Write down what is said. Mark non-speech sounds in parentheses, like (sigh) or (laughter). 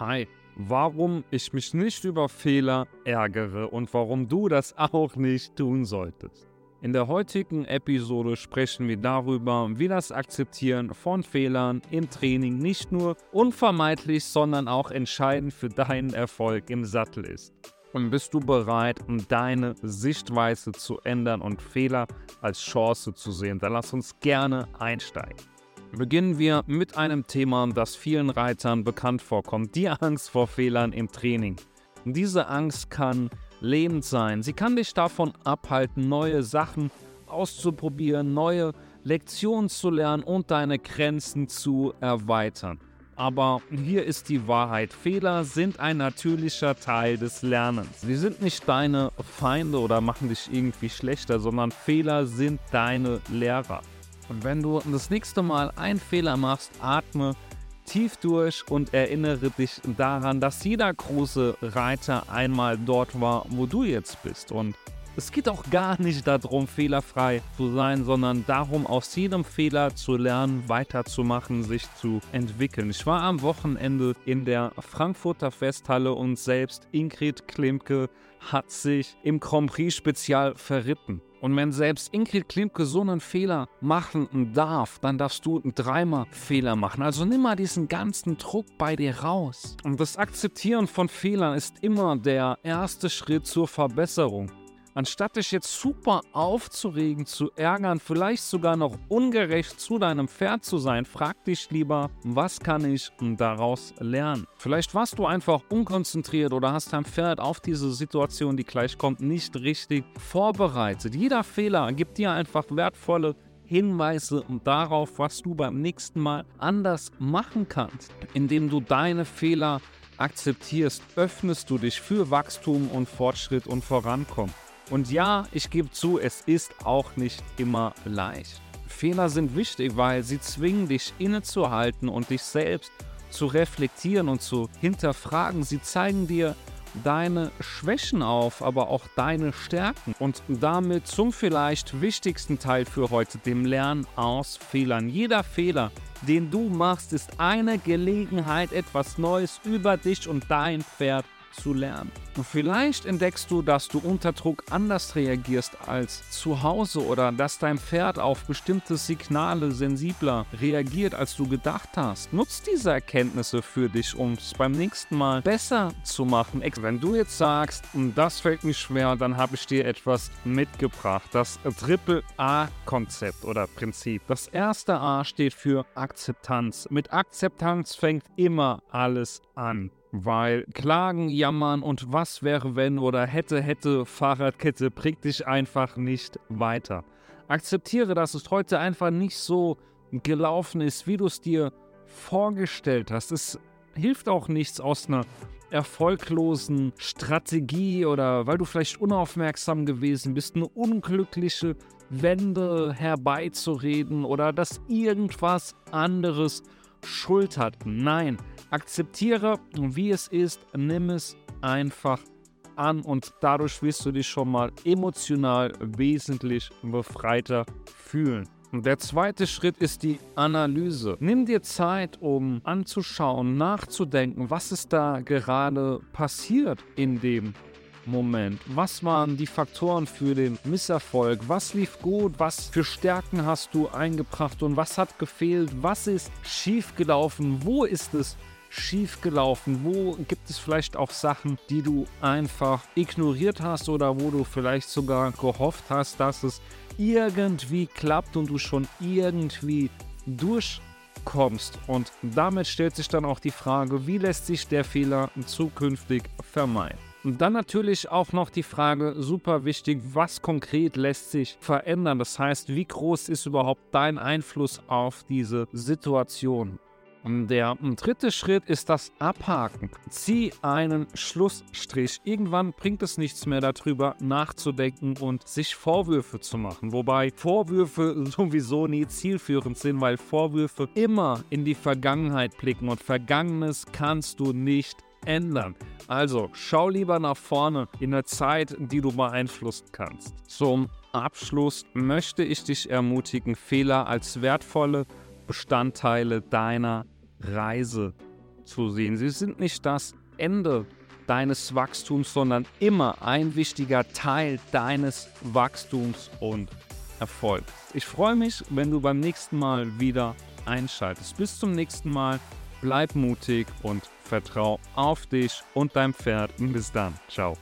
Hi, warum ich mich nicht über Fehler ärgere und warum du das (laughs) auch nicht tun solltest. In der heutigen Episode sprechen wir darüber, wie das Akzeptieren von Fehlern im Training nicht nur unvermeidlich, sondern auch entscheidend für deinen Erfolg im Sattel ist. Und bist du bereit, deine Sichtweise zu ändern und Fehler als Chance zu sehen? Dann lass uns gerne einsteigen. Beginnen wir mit einem Thema, das vielen Reitern bekannt vorkommt, die Angst vor Fehlern im Training. Diese Angst kann lebend sein. Sie kann dich davon abhalten, neue Sachen auszuprobieren, neue Lektionen zu lernen und deine Grenzen zu erweitern. Aber hier ist die Wahrheit. Fehler sind ein natürlicher Teil des Lernens. Sie sind nicht deine Feinde oder machen dich irgendwie schlechter, sondern Fehler sind deine Lehrer. Und wenn du das nächste Mal einen Fehler machst, atme tief durch und erinnere dich daran, dass jeder große Reiter einmal dort war, wo du jetzt bist. Und es geht auch gar nicht darum, fehlerfrei zu sein, sondern darum, aus jedem Fehler zu lernen, weiterzumachen, sich zu entwickeln. Ich war am Wochenende in der Frankfurter Festhalle und selbst Ingrid Klimke hat sich im Grand Prix Spezial verritten. Und wenn selbst Ingrid Klimke so einen Fehler machen darf, dann darfst du dreimal Fehler machen. Also nimm mal diesen ganzen Druck bei dir raus. Und das Akzeptieren von Fehlern ist immer der erste Schritt zur Verbesserung. Anstatt dich jetzt super aufzuregen, zu ärgern, vielleicht sogar noch ungerecht zu deinem Pferd zu sein, frag dich lieber, was kann ich daraus lernen? Vielleicht warst du einfach unkonzentriert oder hast dein Pferd auf diese Situation, die gleich kommt, nicht richtig vorbereitet. Jeder Fehler gibt dir einfach wertvolle Hinweise darauf, was du beim nächsten Mal anders machen kannst, indem du deine Fehler akzeptierst, öffnest du dich für Wachstum und Fortschritt und Vorankommen. Und ja, ich gebe zu, es ist auch nicht immer leicht. Fehler sind wichtig, weil sie zwingen dich innezuhalten und dich selbst zu reflektieren und zu hinterfragen. Sie zeigen dir deine Schwächen auf, aber auch deine Stärken und damit zum vielleicht wichtigsten Teil für heute, dem Lernen aus Fehlern. Jeder Fehler, den du machst, ist eine Gelegenheit, etwas Neues über dich und dein Pferd zu lernen. Und vielleicht entdeckst du, dass du unter Druck anders reagierst als zu Hause oder dass dein Pferd auf bestimmte Signale sensibler reagiert, als du gedacht hast. Nutz diese Erkenntnisse für dich, um es beim nächsten Mal besser zu machen. Wenn du jetzt sagst, das fällt mir schwer, dann habe ich dir etwas mitgebracht. Das Triple A-Konzept oder Prinzip. Das erste A steht für Akzeptanz. Mit Akzeptanz fängt immer alles an. Weil Klagen, Jammern und was wäre wenn oder hätte, hätte, Fahrradkette bringt dich einfach nicht weiter. Akzeptiere, dass es heute einfach nicht so gelaufen ist, wie du es dir vorgestellt hast. Es hilft auch nichts aus einer erfolglosen Strategie oder weil du vielleicht unaufmerksam gewesen bist, eine unglückliche Wende herbeizureden oder dass irgendwas anderes Schuld hat. Nein, Akzeptiere, wie es ist, nimm es einfach an und dadurch wirst du dich schon mal emotional wesentlich befreiter fühlen. Und der zweite Schritt ist die Analyse. Nimm dir Zeit, um anzuschauen, nachzudenken, was ist da gerade passiert in dem Moment? Was waren die Faktoren für den Misserfolg? Was lief gut? Was für Stärken hast du eingebracht und was hat gefehlt? Was ist schiefgelaufen? Wo ist es schiefgelaufen? Wo gibt es vielleicht auch Sachen, die du einfach ignoriert hast oder wo du vielleicht sogar gehofft hast, dass es irgendwie klappt und du schon irgendwie durchkommst? Und damit stellt sich dann auch die Frage, wie lässt sich der Fehler zukünftig vermeiden? Und dann natürlich auch noch die Frage, super wichtig, was konkret lässt sich verändern? Das heißt, wie groß ist überhaupt dein Einfluss auf diese Situation? Der dritte Schritt ist das Abhaken. Zieh einen Schlussstrich. Irgendwann bringt es nichts mehr darüber nachzudenken und sich Vorwürfe zu machen. Wobei Vorwürfe (laughs) sowieso nie zielführend sind, weil Vorwürfe immer in die Vergangenheit blicken und Vergangenes kannst du nicht ändern. Also schau lieber nach vorne in eine Zeit, die du beeinflussen kannst. Zum Abschluss möchte ich dich ermutigen, Fehler als wertvolle Bestandteile deiner Reise zu sehen. Sie sind nicht das Ende deines Wachstums, sondern immer ein wichtiger Teil deines Wachstums und Erfolgs. Ich freue mich, wenn du beim nächsten Mal wieder einschaltest. Bis zum nächsten Mal. Bleib mutig und vertrau auf dich und dein Pferd. Bis dann. Ciao.